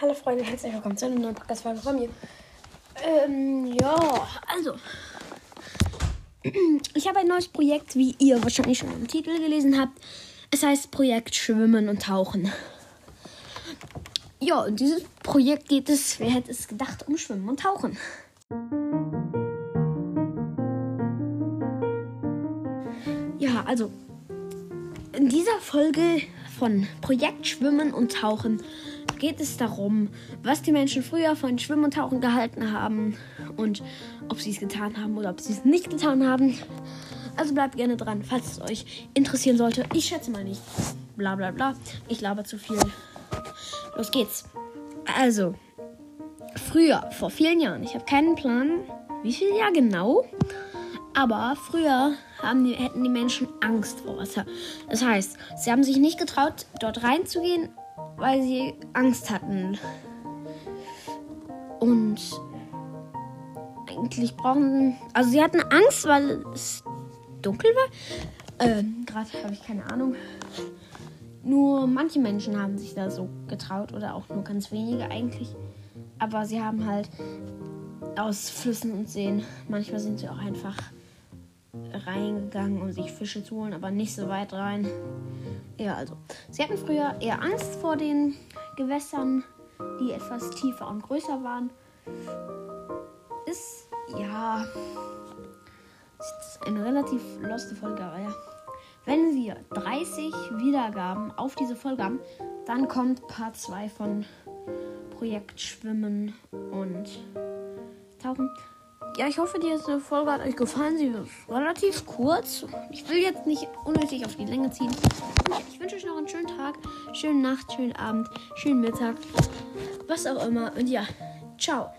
Hallo Freunde, herzlich willkommen zu einer neuen Podcast-Folge von mir. Ähm, ja, also. Ich habe ein neues Projekt, wie ihr wahrscheinlich schon im Titel gelesen habt. Es heißt Projekt Schwimmen und Tauchen. Ja, in dieses Projekt geht es, wer hätte es gedacht, um Schwimmen und Tauchen. Ja, also in dieser Folge von Projekt Schwimmen und Tauchen geht es darum, was die Menschen früher von Schwimmen und Tauchen gehalten haben und ob sie es getan haben oder ob sie es nicht getan haben. Also bleibt gerne dran, falls es euch interessieren sollte. Ich schätze mal nicht. Bla bla bla. Ich laber zu viel. Los geht's. Also, früher, vor vielen Jahren, ich habe keinen Plan, wie viel Jahr genau, aber früher die, hätten die Menschen Angst vor Wasser. Das heißt, sie haben sich nicht getraut, dort reinzugehen, weil sie Angst hatten. Und eigentlich brauchen. Also sie hatten Angst, weil es dunkel war. Ähm, gerade habe ich keine Ahnung. Nur manche Menschen haben sich da so getraut oder auch nur ganz wenige eigentlich. Aber sie haben halt aus Flüssen und Seen. Manchmal sind sie auch einfach reingegangen, um sich Fische zu holen, aber nicht so weit rein. Ja, also. Sie hatten früher eher Angst vor den Gewässern, die etwas tiefer und größer waren. Ist, ja. Ist eine relativ loste Folge, aber ja. Wenn wir 30 Wiedergaben auf diese Folge haben, dann kommt Part 2 von Projekt Schwimmen und Tauchen. Ja, ich hoffe, diese Folge hat euch gefallen. Sie ist relativ kurz. Ich will jetzt nicht unnötig auf die Länge ziehen. Ich wünsche euch noch einen schönen Tag, schöne Nacht, schönen Abend, schönen Mittag, was auch immer. Und ja, ciao.